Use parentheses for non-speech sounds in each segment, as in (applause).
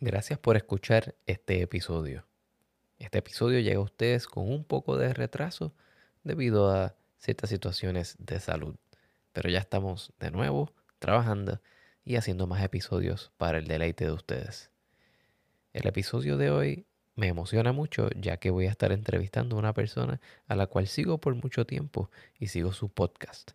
Gracias por escuchar este episodio. Este episodio llega a ustedes con un poco de retraso debido a ciertas situaciones de salud. Pero ya estamos de nuevo trabajando y haciendo más episodios para el deleite de ustedes. El episodio de hoy me emociona mucho ya que voy a estar entrevistando a una persona a la cual sigo por mucho tiempo y sigo su podcast.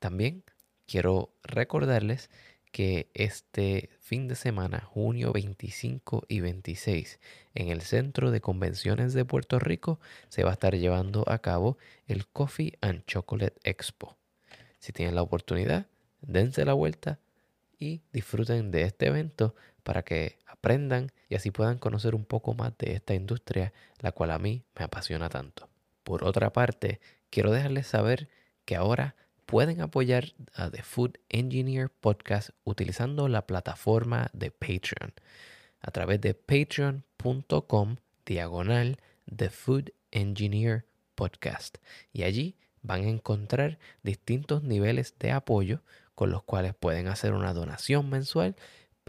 También quiero recordarles que este fin de semana, junio 25 y 26, en el Centro de Convenciones de Puerto Rico, se va a estar llevando a cabo el Coffee and Chocolate Expo. Si tienen la oportunidad, dense la vuelta y disfruten de este evento para que aprendan y así puedan conocer un poco más de esta industria, la cual a mí me apasiona tanto. Por otra parte, quiero dejarles saber que ahora pueden apoyar a The Food Engineer Podcast utilizando la plataforma de Patreon a través de patreon.com diagonal The Food Engineer Podcast. Y allí van a encontrar distintos niveles de apoyo con los cuales pueden hacer una donación mensual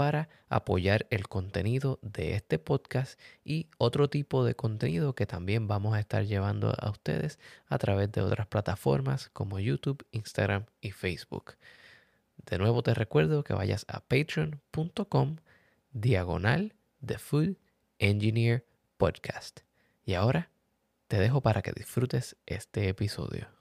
para apoyar el contenido de este podcast y otro tipo de contenido que también vamos a estar llevando a ustedes a través de otras plataformas como YouTube, Instagram y Facebook. De nuevo te recuerdo que vayas a patreon.com diagonal The Food Engineer Podcast. Y ahora te dejo para que disfrutes este episodio.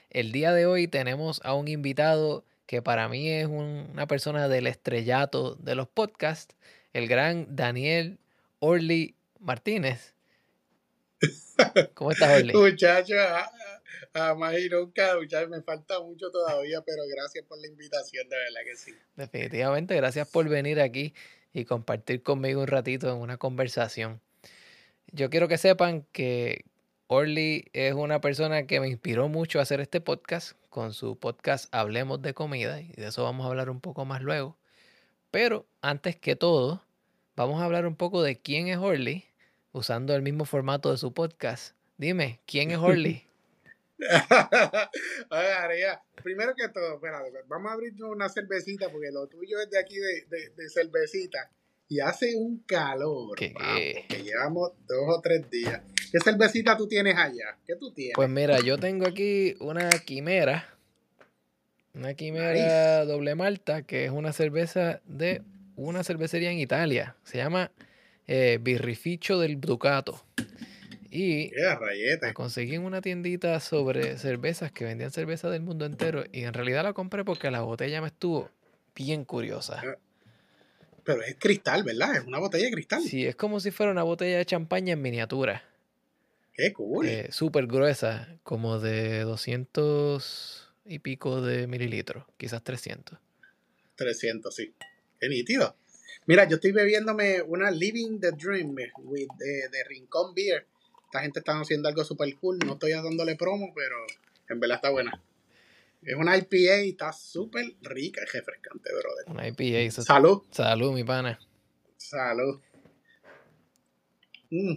El día de hoy tenemos a un invitado que para mí es una persona del estrellato de los podcasts, el gran Daniel Orly Martínez. (laughs) ¿Cómo estás, Orly? Muchachos, a, nunca, me falta mucho todavía, pero gracias por la invitación, de verdad que sí. Definitivamente, gracias por venir aquí y compartir conmigo un ratito en una conversación yo quiero que sepan que Orly es una persona que me inspiró mucho a hacer este podcast con su podcast Hablemos de Comida y de eso vamos a hablar un poco más luego. Pero antes que todo, vamos a hablar un poco de quién es Orly usando el mismo formato de su podcast. Dime, ¿quién es Orly? (laughs) primero que todo, vamos a abrir una cervecita porque lo tuyo es de aquí de, de cervecita y hace un calor. que llevamos dos o tres días. ¿Qué cervecita tú tienes allá? ¿Qué tú tienes? Pues mira, yo tengo aquí una quimera. Una quimera doble malta, que es una cerveza de una cervecería en Italia. Se llama eh, Birrificio del Ducato. Y la conseguí en una tiendita sobre cervezas que vendían cerveza del mundo entero. Y en realidad la compré porque la botella me estuvo bien curiosa. Pero es cristal, ¿verdad? Es una botella de cristal. Sí, es como si fuera una botella de champaña en miniatura. Qué cool. Eh, Súper gruesa, como de 200 y pico de mililitros, quizás 300. 300, sí. Qué nítido. Mira, yo estoy bebiéndome una Living the Dream with, de, de Rincón Beer. Esta gente está haciendo algo súper cool. No estoy dándole promo, pero en verdad está buena. Es una IPA y está súper rica, es refrescante, brother. Una IPA. Salud. Salud, mi pana. Salud. Mm.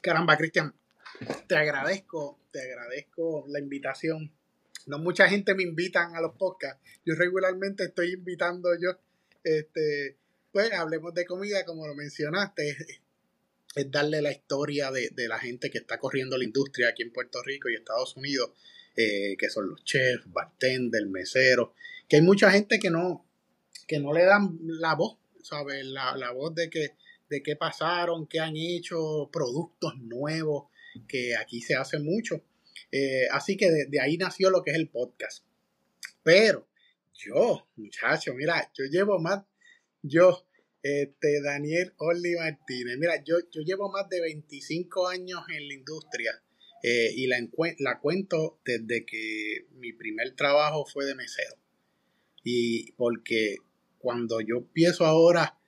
Caramba, Cristian, te agradezco, te agradezco la invitación. No mucha gente me invitan a los podcasts. Yo regularmente estoy invitando yo. Este, pues hablemos de comida, como lo mencionaste. Es darle la historia de, de la gente que está corriendo la industria aquí en Puerto Rico y Estados Unidos eh, que son los chefs, bartender, mesero, que hay mucha gente que no, que no le dan la voz, ¿sabes? La, la voz de que de qué pasaron, qué han hecho, productos nuevos, que aquí se hace mucho. Eh, así que de, ahí nació lo que es el podcast. Pero yo, muchacho, mira, yo llevo más, yo Este, Daniel Orly Martínez. Mira, yo, yo llevo más de 25 años en la industria eh, y la, cuento desde que mi primer trabajo fue de mesero. Y porque cuando yo empiezo ahora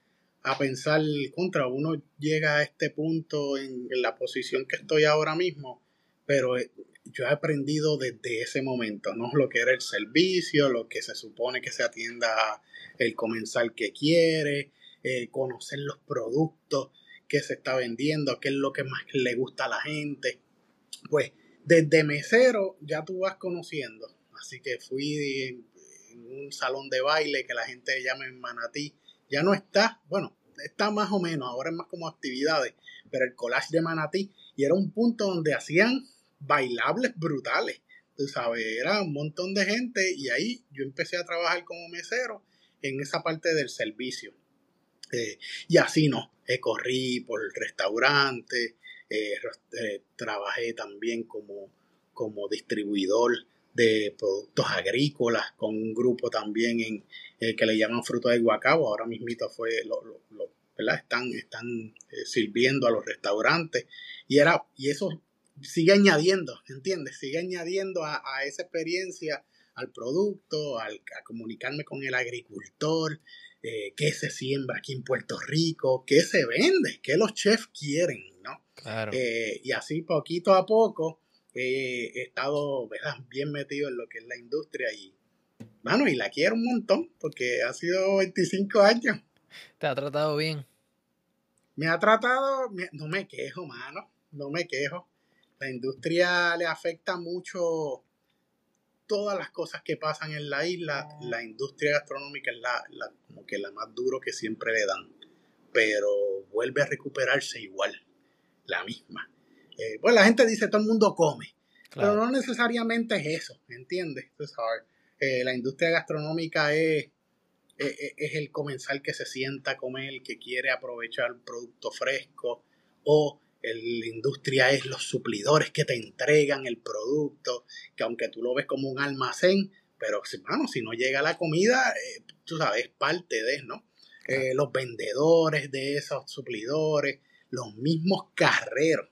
a pensar contra, uno llega a este punto en, la posición que estoy ahora mismo, pero eh, yo he aprendido desde ese momento, ¿no? Lo que era el servicio, lo que se supone que se atienda el comensal que quiere, eh, conocer los productos que se está vendiendo, qué es lo que más le gusta a la gente. Pues desde mesero ya tú vas conociendo. Así que fui en, un salón de baile que la gente llama en Manatí. Ya no está, bueno, está más o menos, ahora es más como actividades, pero el collage de Manatí y era un punto donde hacían bailables brutales. Tú sabes, era un montón de gente y ahí yo empecé a trabajar como mesero en esa parte del servicio. Eh, y así no, eh, corrí por restaurantes, eh, trabajé también como, como distribuidor de productos agrícolas con un grupo también en que le llaman fruto de guacabo. Ahora mismito fue lo. Están, están sirviendo a los restaurantes y era y eso sigue añadiendo, ¿entiendes? Sigue añadiendo a, esa experiencia al producto, al, a comunicarme con el agricultor, eh, qué se siembra aquí en Puerto Rico, qué se vende, qué los chefs quieren. Claro. Eh, y así poquito a poco eh, he estado bien metido en lo que es la industria y, bueno, y la quiero un montón porque ha sido 25 años. ¿Te ha tratado bien? Me ha tratado, no me quejo, mano, no me quejo. La industria le afecta mucho todas las cosas que pasan en la isla, la industria gastronómica es la, como que la más duro que siempre le dan, pero vuelve a recuperarse igual, la misma. Eh, pues la gente dice todo el mundo come, pero no necesariamente es eso, ¿entiendes? Eh, la industria gastronómica es, es, es, el comensal que se sienta a comer, que quiere aprovechar el producto fresco o la industria es los suplidores que te entregan el producto, que aunque tú lo ves como un almacén, pero bueno, si no llega la comida, eh, tú sabes, es parte de, ¿no? Eh, los vendedores de esos suplidores, los mismos carreros,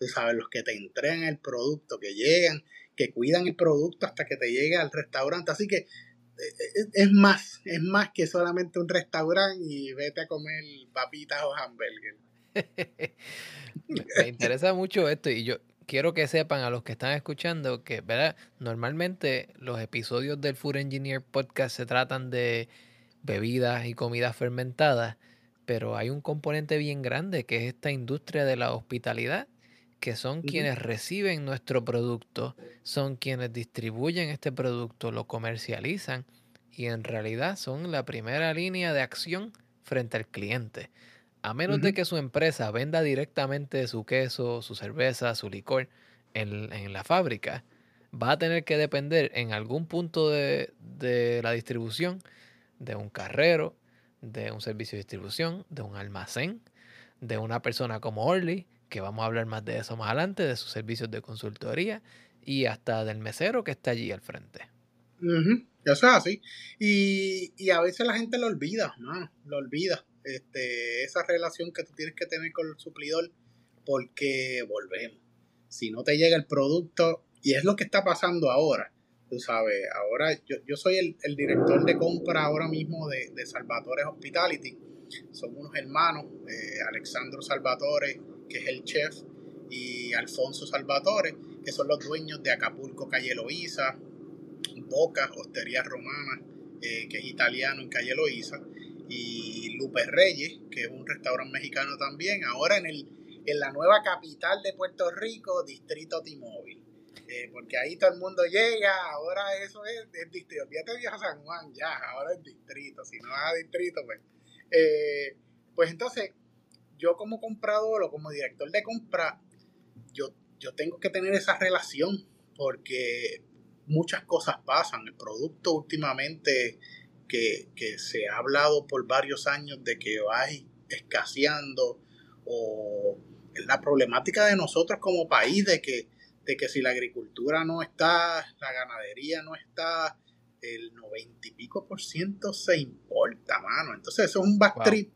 tú sabes, los que te entregan el producto, que llegan, que cuidan el producto hasta que te llegue al restaurante. Así que eh, es más, es más que solamente un restaurante y vete a comer papitas o hamburguesas. (laughs) me, interesa mucho esto y yo quiero que sepan a los que están escuchando que, ¿verdad? Normalmente los episodios del Food Engineer Podcast se tratan de bebidas y comidas fermentadas, pero hay un componente bien grande que es esta industria de la hospitalidad, que son quienes reciben nuestro producto, son quienes distribuyen este producto, lo comercializan y en realidad son la primera línea de acción frente al cliente. A menos de que su empresa venda directamente su queso, su cerveza, su licor en, la fábrica, va a tener que depender en algún punto de, la distribución de un carrero, de un servicio de distribución, de un almacén, de una persona como Orly, que vamos a hablar más de eso más adelante, de sus servicios de consultoría y hasta del mesero que está allí al frente. Eso es así. Y, y, a veces la gente lo olvida, ¿no? Lo olvida este, esa relación que tú tienes que tener con el suplidor, porque volvemos. Si no te llega el producto, y es lo que está pasando ahora, tú sabes, ahora yo, yo soy el, director de compra ahora mismo de, de Salvatore Hospitality. Somos unos hermanos, eh, Alexandro Salvatore, que es el chef, y Alfonso Salvatore, que son los dueños de Acapulco Calle Loíza, Boca, Hostería Romana, eh, que es italiano en Calle Loíza, y Lupe Reyes, que es un restaurante mexicano también, ahora en, el, en la nueva capital de Puerto Rico, Distrito T-Mobile. Eh, porque ahí todo el mundo llega, ahora eso es, distrito. Fíjate a San Juan, ya, ahora es distrito. Si no vas a distrito, pues. Eh, pues entonces, yo como comprador o como director de compra, yo, yo tengo que tener esa relación porque muchas cosas pasan. El producto últimamente que, se ha hablado por varios años de que va escaseando o la problemática de nosotros como país de que, de que si la agricultura no está, la ganadería no está, el noventa y pico por ciento se importa, mano. Entonces eso es un backtrip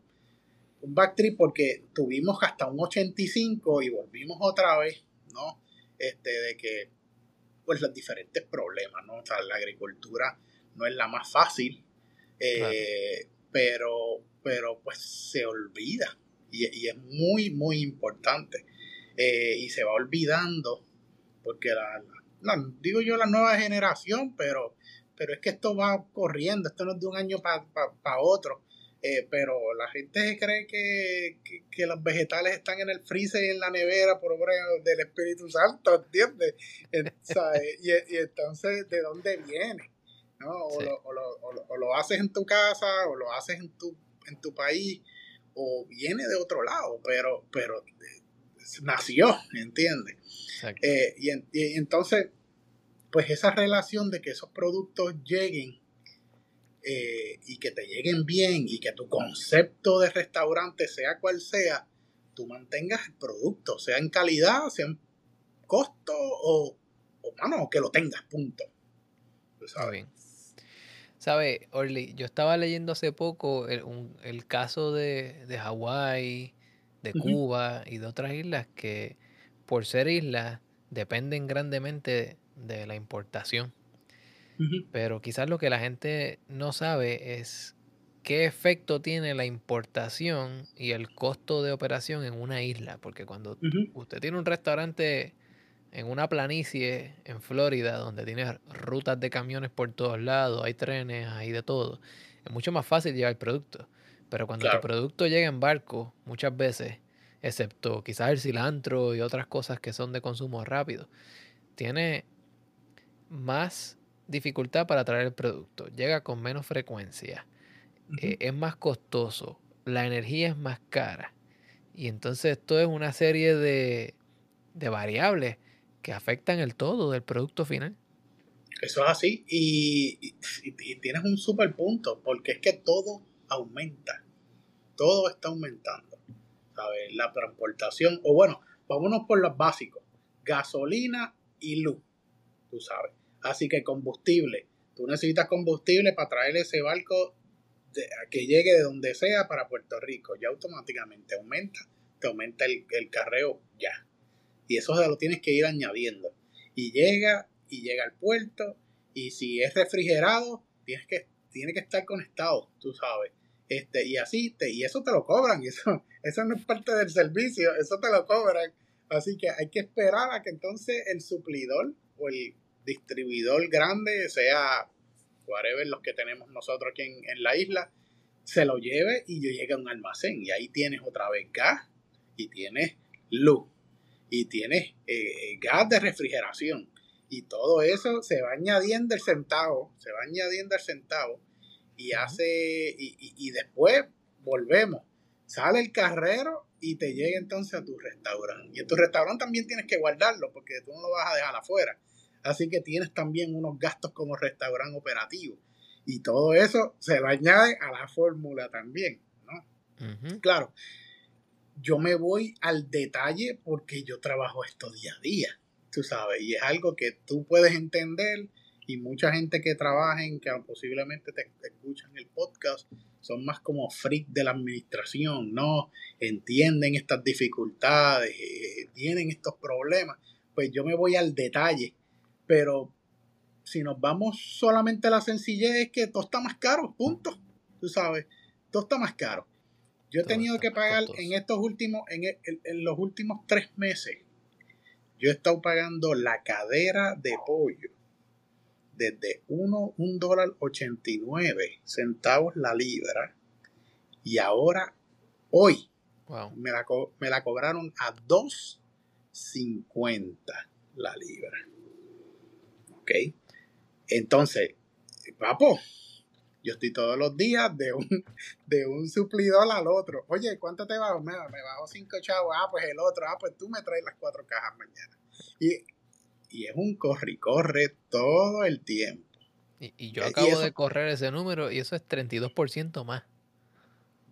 un backtrip porque tuvimos hasta un 85 y volvimos otra vez, ¿no? Este, de que, pues los diferentes problemas, ¿no? O sea, la agricultura no es la más fácil, eh, pero, pero pues se olvida y, es muy, muy importante. Eh, y se va olvidando porque la, digo yo la nueva generación, pero, pero es que esto va corriendo, esto no es de un año para otro. Eh, pero la gente cree que, que, los vegetales están en el freezer y en la nevera por obra del Espíritu Santo, ¿entiendes? y, y, entonces, ¿de dónde viene? ¿no? O, lo, o, lo, o, lo, haces en tu casa, o lo haces en tu, en tu país, o viene de otro lado, pero, pero eh, nació, ¿entiendes? Eh, y, y entonces, pues esa relación de que esos productos lleguen eh, y que te lleguen bien y que tu concepto de restaurante sea cual sea, tú mantengas el producto, sea en calidad, sea en costo o, o que lo tengas, punto. Está bien. ¿Sabe, Orly? Yo estaba leyendo hace poco el, caso de, de Hawái, de Cuba y de otras islas que por ser islas dependen grandemente de la importación. Pero quizás lo que la gente no sabe es qué efecto tiene la importación y el costo de operación en una isla. Porque cuando usted tiene un restaurante en una planicie en Florida, donde tiene rutas de camiones por todos lados, hay trenes, hay de todo, es mucho más fácil llevar el producto. Pero cuando el producto llega en barco, muchas veces, excepto quizás el cilantro y otras cosas que son de consumo rápido, tiene más dificultad para traer el producto, llega con menos frecuencia, eh, es más costoso, la energía es más cara. Y entonces esto es una serie de, de variables que afectan el todo del producto final. Eso es así y, tienes un super punto, porque es que todo aumenta, todo está aumentando, ¿sabes? La transportación, o bueno, vámonos por los básicos, gasolina y luz, tú sabes. Así que combustible. Tú necesitas combustible para traer ese barco que llegue de donde sea para Puerto Rico. Ya automáticamente aumenta, te aumenta el, carreo ya. Y eso lo tienes que ir añadiendo. Y llega, y llega al puerto. Y si es refrigerado, tienes que, tiene que estar conectado, tú sabes. Este, y así, y eso te lo cobran. (laughs) Eso, eso no es parte del servicio, eso te lo cobran. Así que hay que esperar a que entonces el suplidor o el distribuidor grande, sea whatever los que tenemos nosotros aquí en, la isla, se lo lleve y yo llegue a un almacén. Y ahí tienes otra vez gas y tienes luz y tienes eh, gas de refrigeración. Y todo eso se va añadiendo el centavo, se va añadiendo el centavo y hace, y, y después volvemos. Sale el carrero y te llega entonces a tu restaurante. Y en tu restaurante también tienes que guardarlo porque tú no lo vas a dejar afuera. Así que tienes también unos gastos como restaurante operativo. Y todo eso se va a añade a la fórmula también, ¿no? Claro, yo me voy al detalle porque yo trabajo esto día a día, tú sabes, y es algo que tú puedes entender y mucha gente que trabaja en, que posiblemente te, escuchan el podcast, son más como freak de la administración, ¿no? Entienden estas dificultades, eh, tienen estos problemas. Pues yo me voy al detalle pero si nos vamos solamente a la sencillez, es que todo está más caro, punto. Tú sabes, todo está más caro. Yo he tenido que pagar en estos últimos, en, en, los últimos tres meses, yo he estado pagando la cadera de pollo desde 1, dólar 89 centavos la libra y ahora, hoy, me, la, me la cobraron a 2.50 la libra. Entonces, papo, yo estoy todos los días de un, de un suplidor al otro. Oye, ¿cuánto te bajo? Me, me bajo cinco chavos. Ah, pues el otro. Ah, pues tú me traes las cuatro cajas mañana. Y, es un corre y corre todo el tiempo. Y, yo acabo de correr ese número y eso es 32% más.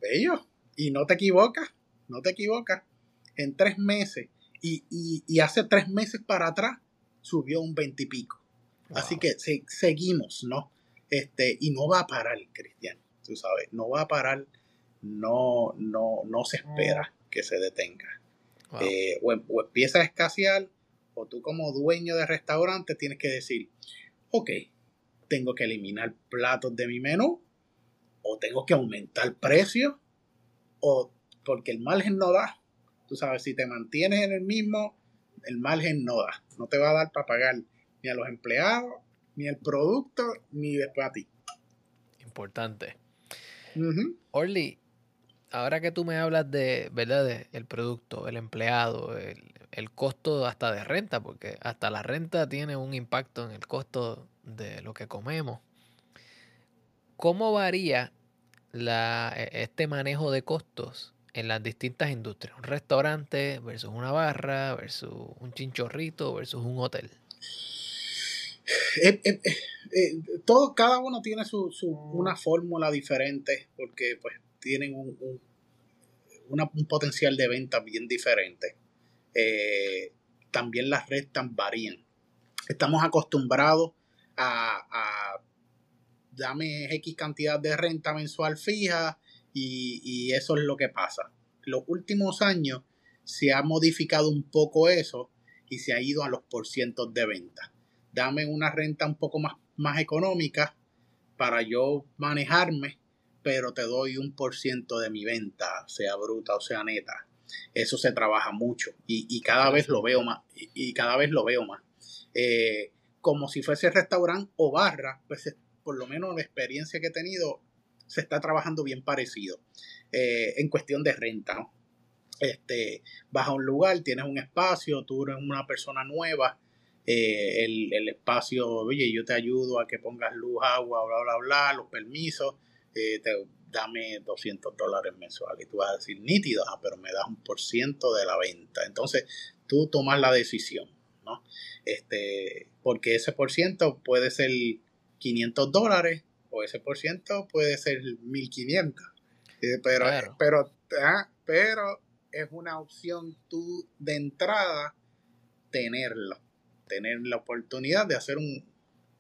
Bello. Y no te equivocas, no te equivocas. En tres meses y, y hace tres meses para atrás subió un veintipico. Así que seguimos, ¿no? Este, y no va a parar, Cristian, tú sabes, no va a parar no, no, no se espera que se detenga. Eh, o, empieza a escasear, o tú como dueño de restaurante tienes que decir, ok, tengo que eliminar platos de mi menú, o tengo que aumentar precios, o porque el margen no da. Tú sabes, si te mantienes en el mismo, el margen no da. No te va a dar para pagar ni a los empleados, ni el producto, ni después a ti. Importante. Orly, ahora que tú me hablas de, ¿verdad? el producto, el empleado, el, el, costo hasta de renta, porque hasta la renta tiene un impacto en el costo de lo que comemos. ¿Cómo varía e, este manejo de costos en las distintas industrias? Un restaurante versus una barra, versus un chinchorrito, versus un hotel. Eh, eh, eh, todo, cada uno tiene su, una fórmula diferente porque pues tienen un, un, potencial de venta bien diferente. También las restas varían. Estamos acostumbrados a, a dame X cantidad de renta mensual fija y, y, eso es lo que pasa. Los últimos años se ha modificado un poco eso y se ha ido a los porcientos de venta dame una renta un poco más, más económica para yo manejarme, pero te doy un por ciento de mi venta, sea bruta o sea neta. Eso se trabaja mucho y, cada vez lo veo más. Y, cada vez lo veo más. Eh, como si fuese restaurante o barra, pues por lo menos la experiencia que he tenido se está trabajando bien parecido eh, en cuestión de renta, ¿no? Este, vas a un lugar, tienes un espacio, tú eres una persona nueva, eh, el, espacio, oye, yo te ayudo a que pongas luz, agua, bla, bla, bla, los permisos, eh, te, dame 200 dólares mensuales. Y tú vas a decir, nítido, ah, pero me das un por ciento de la venta. Entonces, tú tomas la decisión, ¿no? Este, porque ese por ciento puede ser 500 dólares o ese por ciento puede ser 1500. Eh, pero, pero, ah, pero es una opción tú de entrada tenerlo tener la oportunidad de hacer un,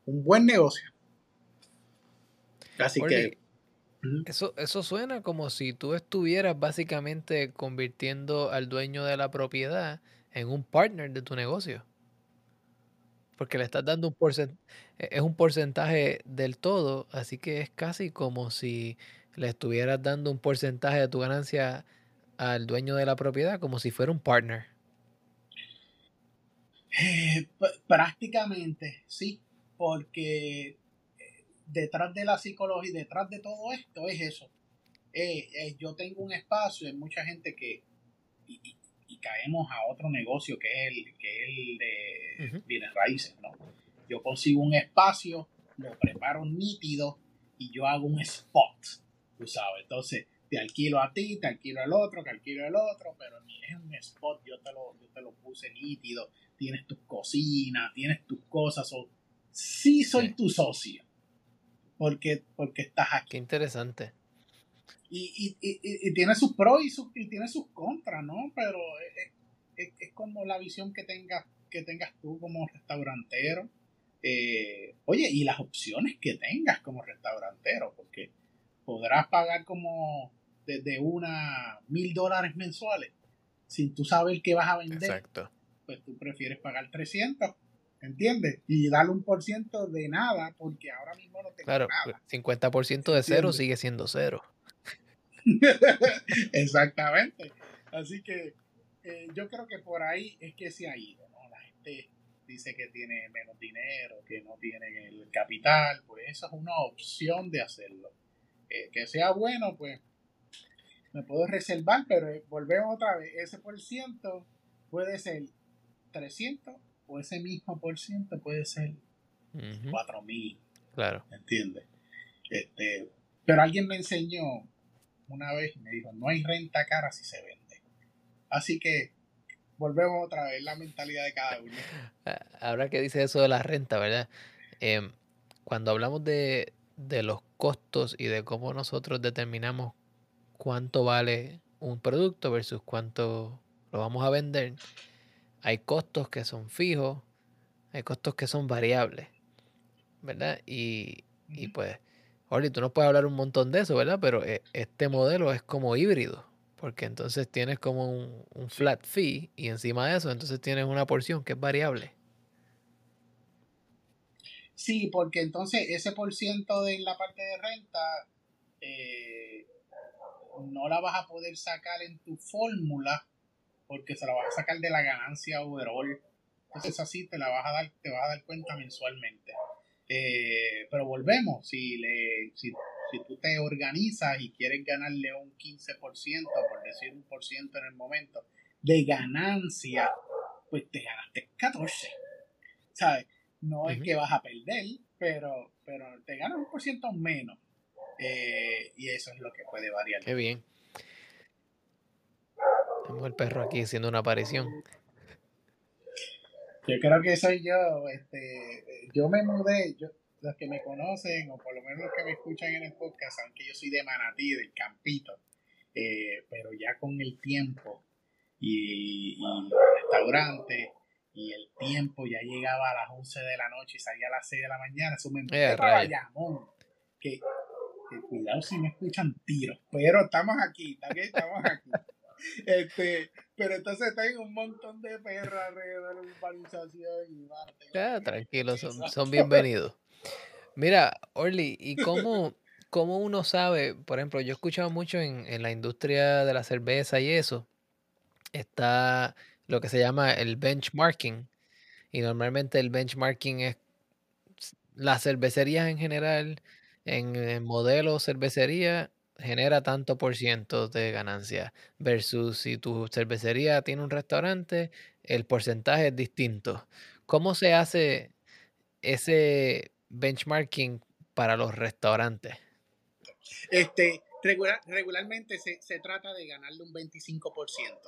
buen negocio. Así que... Eso, eso suena como si tú estuvieras básicamente convirtiendo al dueño de la propiedad en un partner de tu negocio. Porque le estás dando un porcentaje, es un porcentaje del todo, así que es casi como si le estuvieras dando un porcentaje de tu ganancia al dueño de la propiedad, como si fuera un partner. Eh, prácticamente, sí, porque detrás de la psicología, detrás de todo esto es eso. Eh, yo tengo un espacio, hay mucha gente que, y, caemos a otro negocio que es el, que es el de bienes raíces, ¿no? Yo consigo un espacio, lo preparo nítido y yo hago un spot, tú sabes. Entonces, te alquilo a ti, te alquilo al otro, te alquilo al otro, pero ni es un spot, yo te lo, yo te lo puse nítido, tienes tus cocinas, tienes tus cosas, o sí soy tu socio, porque, porque estás aquí. Qué interesante. Y, tiene sus pros y, sus, y tiene sus contras, ¿no? Pero es, como la visión que tengas, que tengas tú como restaurantero. Eh, oye, y las opciones que tengas como restaurantero, porque podrás pagar como desde una mil dólares mensuales sin tú saber qué vas a vender. Exacto pues tú prefieres pagar 300, ¿entiendes? Y darle un por ciento de nada, porque ahora mismo no tengo claro, nada. 50% de cero sigue siendo cero. (laughs) Exactamente. Así que eh, yo creo que por ahí es que se ha ido, ¿no? La gente dice que tiene menos dinero, que no tiene el capital, pues esa es una opción de hacerlo. Eh, que sea bueno, pues me puedo reservar, pero volvemos otra vez, ese por ciento puede ser 300 o ese mismo por ciento puede ser 4000. Claro. ¿Entiendes? Este, pero alguien me enseñó una vez y me dijo, no hay renta cara si se vende. Así que volvemos otra vez, la mentalidad de cada uno. Ah, ahora que dice eso de la renta, ¿verdad? Em, cuando hablamos de, de los costos y de cómo nosotros determinamos cuánto vale un producto versus cuánto lo vamos a vender, hay costos que son fijos, hay costos que son variables, ¿verdad? Y, y pues Oli, tú nos puedes hablar un montón de eso, ¿verdad? Pero eh, este modelo es como híbrido, porque entonces tienes como un, un flat fee y encima de eso entonces tienes una porción que es variable. Sí, porque entonces ese por ciento de la parte de renta eh, no la vas a poder sacar en tu fórmula porque se la vas a sacar de la ganancia overall. Entonces así te la vas a dar, te vas a dar cuenta mensualmente. Eh, pero volvemos, si, le, si, si, tú te organizas y quieres ganarle un 15%, por decir un por ciento en el momento, de ganancia, pues te ganaste 14. ¿Sabes? No es que vas a perder, pero, pero te ganas un por ciento menos. Eh, y eso es lo que puede variar. Qué bien. Tenemos el perro aquí haciendo una aparición. Yo creo que soy yo. Este, yo me mudé, yo, los que me conocen, o por lo menos los que me escuchan en el podcast, aunque yo soy de Manatí, del Campito, eh, pero ya con el tiempo y, y los restaurantes y el tiempo ya llegaba a las 11 de la noche y salía a las 6 de la mañana, eso me eh, que, que, cuidado si me escuchan tiros, pero estamos aquí, estamos aquí. Este, pero entonces tengo un montón de perros alrededor de la urbanización y Ya, tranquilo, son, son bienvenidos. Mira, Orly, ¿y cómo, cómo uno sabe? Por ejemplo, yo he escuchado mucho en, en la industria de la cerveza y eso. Está lo que se llama el benchmarking. Y normalmente el benchmarking es las cervecerías en general, en el modelo cervecería, genera tanto por ciento de ganancia. Versus si tu cervecería tiene un restaurante, el porcentaje es distinto. ¿Cómo se hace ese benchmarking para los restaurantes? Este, regularmente se, se, trata de ganarle un 25%.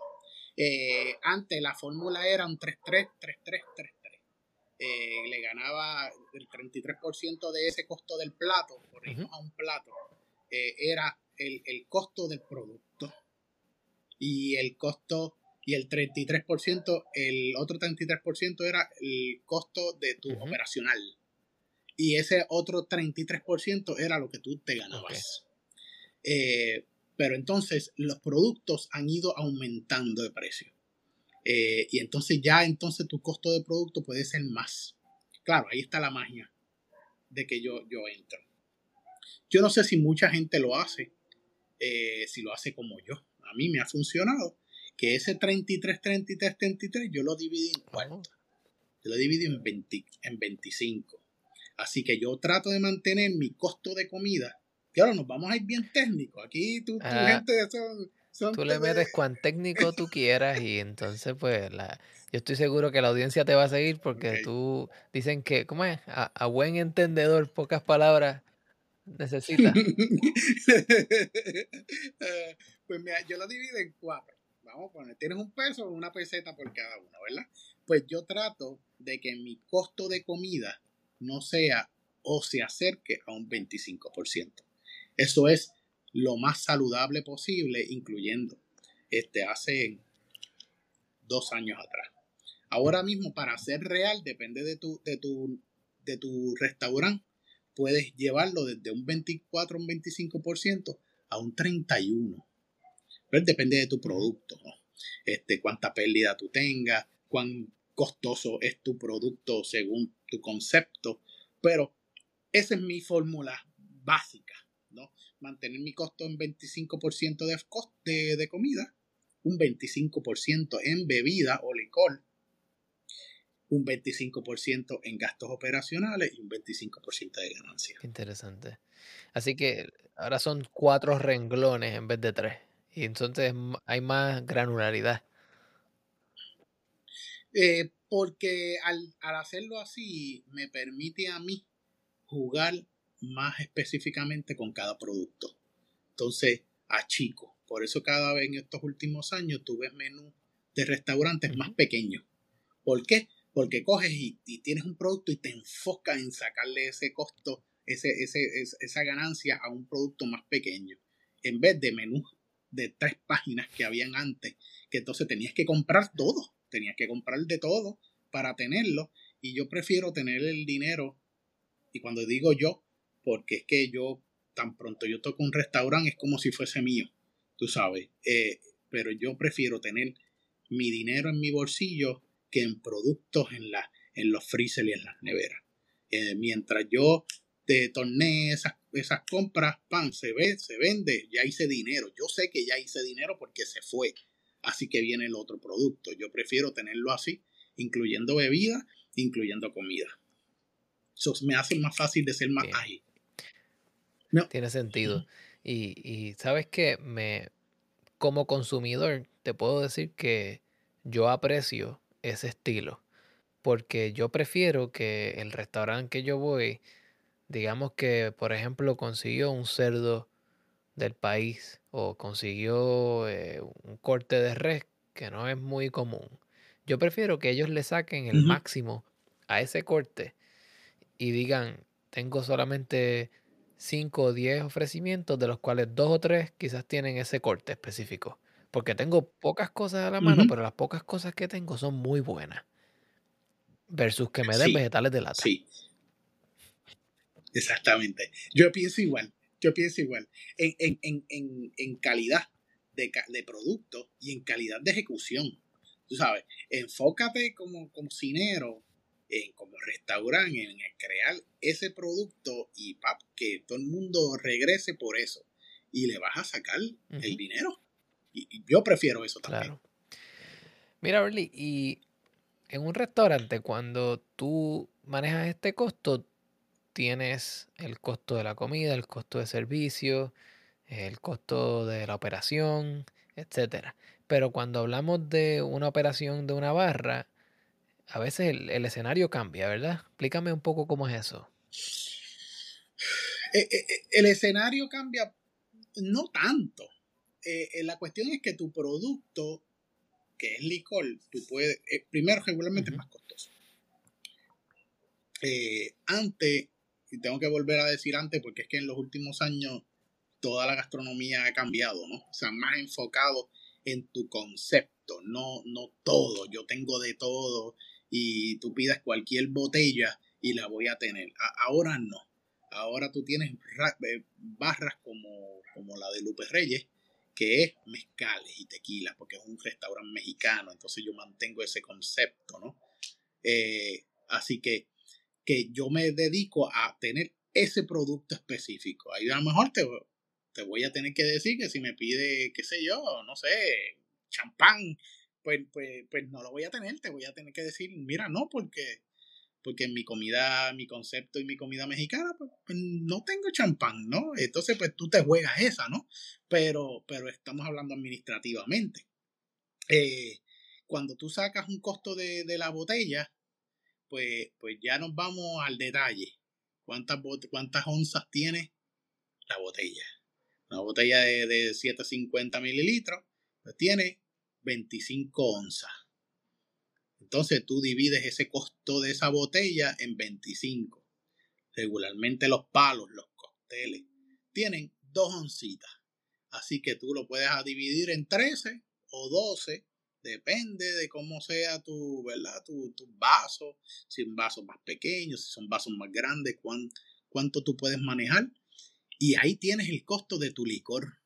Eh, antes la fórmula era un 3-3, 3-3, 3-3. Eh, le ganaba el 33% de ese costo del plato, por a un plato, eh, era el, el, costo del producto. Y el costo, y el 33%, el otro 33% era el costo de tu operacional. Y ese otro 33% era lo que tú te ganabas. Eh, pero entonces los productos han ido aumentando de precio. Eh, y entonces ya entonces tu costo de producto puede ser más. Claro, ahí está la magia de que yo, yo entro. Yo no sé si mucha gente lo hace, eh, si lo hace como yo. A mí me ha funcionado que ese 33, 33, 33 yo lo dividí en cuartos. Yo lo dividí en, 20, en 25. Así que yo trato de mantener mi costo de comida Claro, nos vamos a ir bien técnico. Aquí tu, tu gente son, Tú le metes cuán técnico tú quieras y entonces pues la, yo estoy seguro que la audiencia te va a seguir porque tú dicen que, ¿cómo es? A, buen entendedor, pocas palabras necesita. (laughs) Eh, pues mira, yo lo divido en cuatro. Vamos a poner, tienes un peso o una peseta por cada uno, ¿verdad? Pues yo trato de que mi costo de comida no sea o se acerque a un 25%. Eso es lo más saludable posible, incluyendo este, hace dos años atrás. Ahora mismo, para ser real, depende de tu, de tu, de tu restaurante, puedes llevarlo desde un 24 un 25% a un 31%. Pero depende de tu producto, este, cuánta pérdida tú tengas, cuán costoso es tu producto según tu concepto. Pero esa es mi fórmula básica mantener mi costo en 25% de, de, de comida, un 25% en bebida o licor, un 25% en gastos operacionales y un 25% de ganancia. Interesante. Así que ahora son cuatro renglones en vez de tres. Y entonces hay más granularidad. Eh, porque al, al, hacerlo así me permite a mí jugar más específicamente con cada producto. Entonces, a chico. Por eso cada vez en estos últimos años tú ves menús de restaurantes más pequeños. ¿Por qué? Porque coges y, tienes un producto y te enfocas en sacarle ese costo, ese, ese, esa ganancia a un producto más pequeño. En vez de menús de tres páginas que habían antes, que entonces tenías que comprar todo, tenías que comprar de todo para tenerlo. Y yo prefiero tener el dinero, y cuando digo yo, porque es que yo tan pronto yo toco un restaurante es como si fuese mío, tú sabes. Eh, pero yo prefiero tener mi dinero en mi bolsillo que en productos en, la, en los freezer y en las neveras. Eh, mientras yo te torné esas, esas compras, pan, se ve, se vende, ya hice dinero. Yo sé que ya hice dinero porque se fue. Así que viene el otro producto. Yo prefiero tenerlo así, incluyendo bebida, incluyendo comida. Eso me hace más fácil de ser más ágil. Tiene sentido. Y, y sabes que me, como consumidor, te puedo decir que yo aprecio ese estilo. Porque yo prefiero que el restaurante que yo voy, digamos que, por ejemplo, consiguió un cerdo del país o consiguió eh, un corte de res que no es muy común. Yo prefiero que ellos le saquen el máximo a ese corte y digan, tengo solamente 5 o 10 ofrecimientos, de los cuales dos o tres quizás tienen ese corte específico. Porque tengo pocas cosas a la mano, pero las pocas cosas que tengo son muy buenas. Versus que me den vegetales de lata. Sí. Exactamente. Yo pienso igual. Yo pienso igual. En, calidad de, de, producto y en calidad de ejecución. Tú sabes, enfócate como cocinero, en, como restaurante, en crear ese producto y pap, que todo el mundo regrese por eso. Y le vas a sacar el dinero. Y, yo prefiero eso también. Mira, Berly, y en un restaurante, cuando tú manejas este costo, tienes el costo de la comida, el costo de servicio, el costo de la operación, etcétera. Pero cuando hablamos de una operación de una barra, a veces el, escenario cambia, ¿verdad? Explícame un poco cómo es eso. Eh, eh, eh, el escenario cambia no tanto. La cuestión es que tu producto, que es licor, tú puedes, primero regularmente es más costoso. antes y tengo que volver a decir antes porque es que en los últimos años toda la gastronomía ha cambiado, ¿no? O sea, más enfocado en tu concepto, no, no todo, yo tengo de todo y tú pidas cualquier botella y la voy a tener. ahora no, ahora tú tienes eh, barras como, como la de Lupe Reyes, que es mezcales y tequila, porque es un restaurante mexicano, entonces yo mantengo ese concepto, ¿no? Eh, así que que yo me dedico a tener ese producto específico. Ahí a lo mejor te, te voy a tener que decir que si me pide, qué sé yo, no sé, champán, pues, pues, pues no lo voy a tener, te voy a tener que decir, mira, no, porque, porque en mi comida, mi concepto y mi comida mexicana, pues, pues, no tengo champán, ¿no? Entonces, pues tú te juegas esa, ¿no? Pero, pero estamos hablando administrativamente. Eh, cuando tú sacas un costo de, de la botella, pues, pues ya nos vamos al detalle. ¿Cuántas, cuántas onzas tiene la botella? Una botella de, de 750 mililitros pues tiene 25 onzas. Entonces tú divides ese costo de esa botella en 25. Regularmente los palos, los costeles, tienen dos oncitas. Así que tú lo puedes dividir en 13 o 12 Depende de cómo sea tu, ¿verdad? Tu, tu vaso, si un vaso más pequeño, si son vasos más grandes, cuánto tú puedes manejar. Y ahí tienes el costo de tu licor.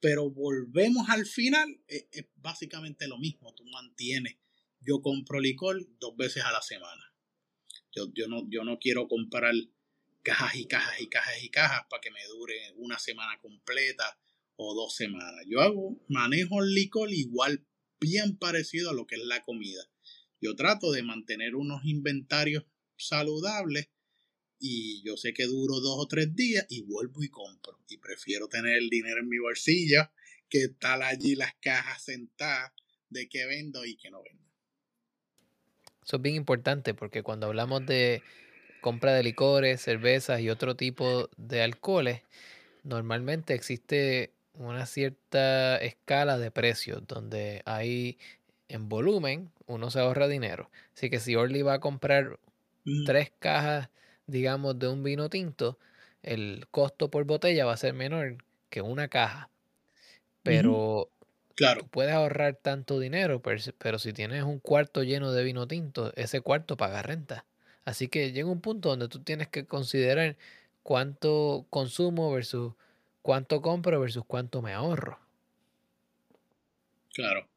Pero volvemos al final, es, básicamente lo mismo. Tú mantienes. Yo compro licor dos veces a la semana. Yo, yo, no, yo no quiero comprar cajas y cajas y cajas y cajas para que me dure una semana completa o dos semanas. Yo hago, manejo el licor igual bien parecido a lo que es la comida. Yo trato de mantener unos inventarios saludables y yo sé que duro dos o tres días y vuelvo y compro. Y prefiero tener el dinero en mi bolsillo que estar allí las cajas sentadas de qué vendo y qué no vendo. Eso es bien importante porque cuando hablamos de compra de licores, cervezas y otro tipo de alcoholes, normalmente existe una cierta escala de precios donde hay en volumen uno se ahorra dinero. Así que si Orly va a comprar mm. tres cajas, digamos, de un vino tinto, el costo por botella va a ser menor que una caja. Pero claro. puedes ahorrar tanto dinero, pero si tienes un cuarto lleno de vino tinto, ese cuarto paga renta. Así que llega un punto donde tú tienes que considerar cuánto consumo versus cuánto compro versus cuánto me ahorro. Claro,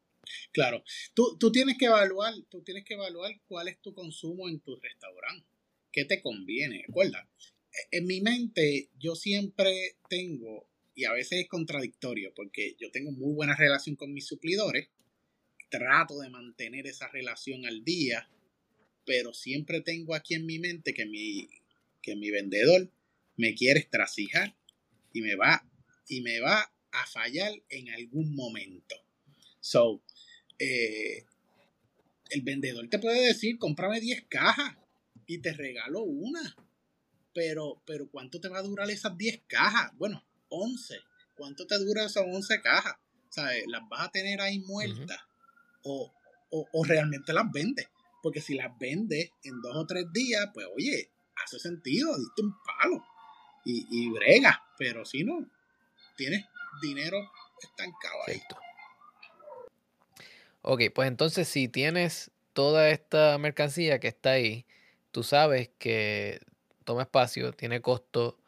claro. Tú, tú, tienes que evaluar, tú tienes que evaluar cuál es tu consumo en tu restaurante. ¿Qué te conviene? Recuerda, en mi mente yo siempre tengo, y a veces es contradictorio, porque yo tengo muy buena relación con mis suplidores, trato de mantener esa relación al día, pero siempre tengo aquí en mi mente que mi, que mi vendedor me quiere estrasijar y me va y me va a fallar en algún momento. So, eh, el vendedor te puede decir, cómprame 10 cajas y te regalo una. Pero, pero ¿cuánto te va a durar esas 10 cajas? Bueno, 11. ¿Cuánto te dura esas 11 cajas? ¿Sabes? ¿Las vas a tener ahí muertas? o, o, realmente las vendes? Porque si las vendes en dos o tres días, pues oye, hace sentido, diste un palo y, y brega. Pero si no, tienes dinero estancado ahí. Ok, pues entonces si tienes toda esta mercancía que está ahí, tú sabes que toma espacio, tiene costo,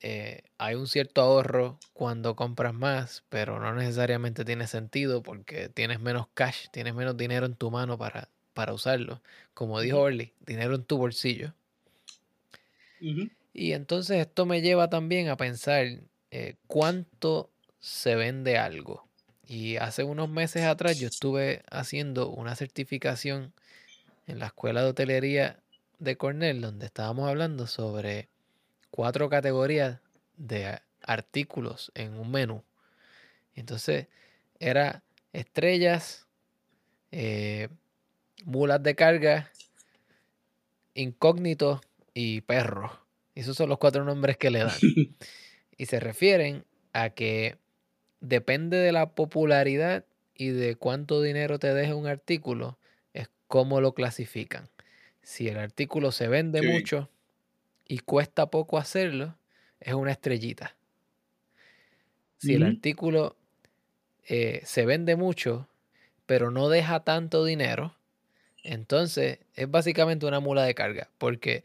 eh, hay un cierto ahorro cuando compras más, pero no necesariamente tiene sentido porque tienes menos cash, tienes menos dinero en tu mano para, para usarlo. Como dijo Orly, dinero en tu bolsillo. Y entonces esto me lleva también a pensar eh, cuánto se vende algo. Y hace unos meses atrás yo estuve haciendo una certificación en la escuela de hotelería de Cornell, donde estábamos hablando sobre cuatro categorías de artículos en un menú. Entonces, era estrellas, eh, mulas de carga, incógnito y perro. Esos son los cuatro nombres que le dan. (laughs) y se refieren a que depende de la popularidad y de cuánto dinero te deja un artículo, es cómo lo clasifican. Si el artículo se vende mucho y cuesta poco hacerlo, es una estrellita. Si el artículo eh, se vende mucho, pero no deja tanto dinero, entonces es básicamente una mula de carga, porque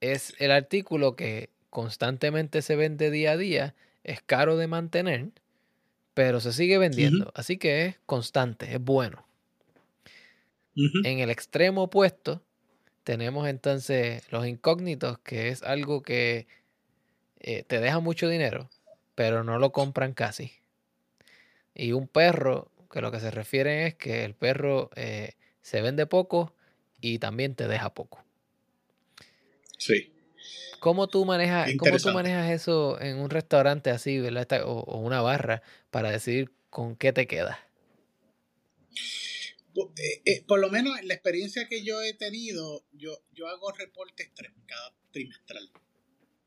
es el artículo que constantemente se vende día a día, es caro de mantener, pero se sigue vendiendo. Así que es constante, es bueno. En el extremo opuesto, tenemos entonces los incógnitos, que es algo que eh, te deja mucho dinero, pero no lo compran casi. Y un perro, que lo que se refiere es que el perro eh, se vende poco y también te deja poco. Sí. ¿Cómo tú manejas, ¿cómo tú manejas eso en un restaurante así, ¿verdad? O, una barra para decidir con qué te quedas? Eh, eh, por lo menos la experiencia que yo he tenido, yo, yo hago reportes cada trimestral.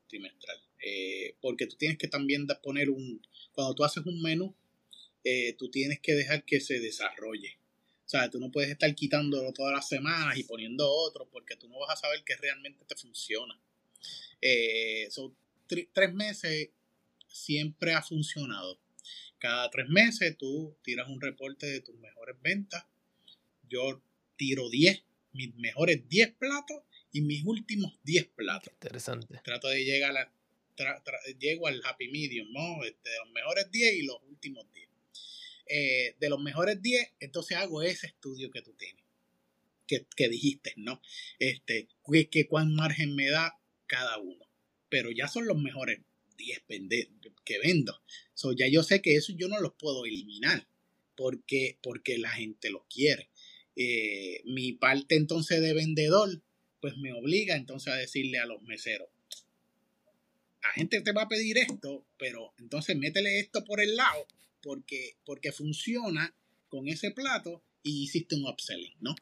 trimestral eh, porque tú tienes que también poner un, cuando tú haces un menú, tú tienes que dejar que se desarrolle. O sea, tú no puedes estar quitándolo todas las semanas y poniendo otro porque tú no vas a saber que realmente te funciona. son tres meses siempre ha funcionado. Cada tres meses tú tiras un reporte de tus mejores ventas yo tiro 10, mis mejores 10 platos y mis últimos 10 platos. Interesante. Trato de llegar a llego al happy medium, ¿no? Este, de los mejores 10 y los últimos 10. Eh, de los mejores 10, entonces hago ese estudio que tú tienes, que, dijiste, ¿no? Este, que, cuán margen me da cada uno. Pero ya son los mejores 10 que vendo. So, ya yo sé que eso yo no los puedo eliminar porque, porque la gente lo quiere. Eh, mi parte entonces de vendedor, pues me obliga entonces a decirle a los meseros, la gente te va a pedir esto, pero entonces métele esto por el lado, porque, porque funciona con ese plato y hiciste un upselling, ¿no?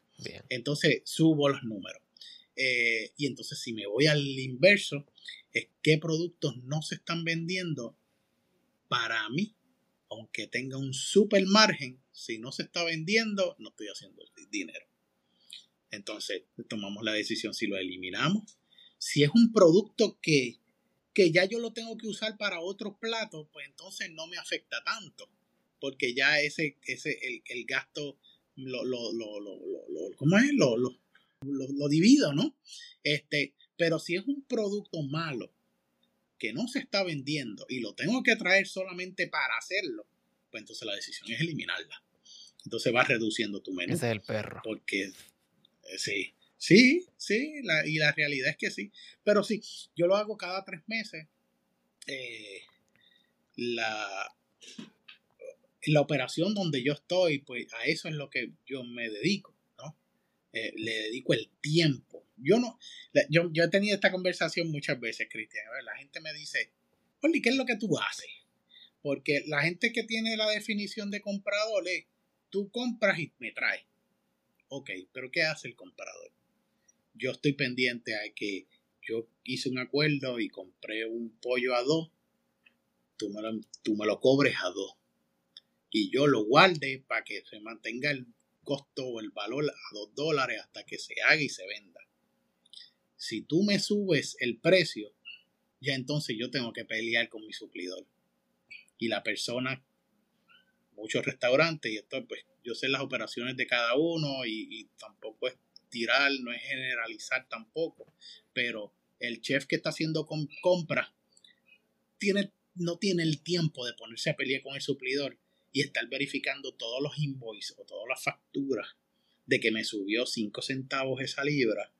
Entonces subo los números. Eh, y entonces si me voy al inverso, es qué productos no se están vendiendo para mí, aunque tenga un super margen, si no se está vendiendo, no estoy haciendo dinero. Entonces, tomamos la decisión si lo eliminamos. Si es un producto que, que ya yo lo tengo que usar para otros platos, pues entonces no me afecta tanto. Porque ya ese, ese el, gasto lo, lo, lo, lo, ¿cómo es? Lo, lo, lo, divido, ¿no? Este, pero si es un producto malo que no se está vendiendo y lo tengo que traer solamente para hacerlo, pues entonces la decisión es eliminarla. Entonces vas reduciendo tu menú. Ese es el perro. Porque, eh, sí, sí, sí, y la realidad es que sí. Pero sí, yo lo hago cada tres meses. Eh, la, la operación donde yo estoy, pues a eso es lo que yo me dedico, ¿no? Eh, le dedico el tiempo. Yo no, yo, yo he tenido esta conversación muchas veces, Cristian. La gente me dice, Oli, ¿qué es lo que tú haces? Porque la gente que tiene la definición de comprador es, tú compras y me traes. Ok, pero ¿qué hace el comprador? Yo estoy pendiente a que yo hice un acuerdo y compré un pollo a dos, tú me lo, tú me lo cobres a dos. Y yo lo guarde para que se mantenga el costo o el valor a dos dólares hasta que se haga y se venda. Si tú me subes el precio, ya entonces yo tengo que pelear con mi suplidor. Y la persona muchos restaurantes y esto pues yo sé las operaciones de cada uno y, tampoco es tirar, no es generalizar tampoco, pero el chef que está haciendo compras tiene, no tiene el tiempo de ponerse a pelear con el suplidor y estar verificando todos los invoices o todas las facturas de que me subió 5 centavos esa libra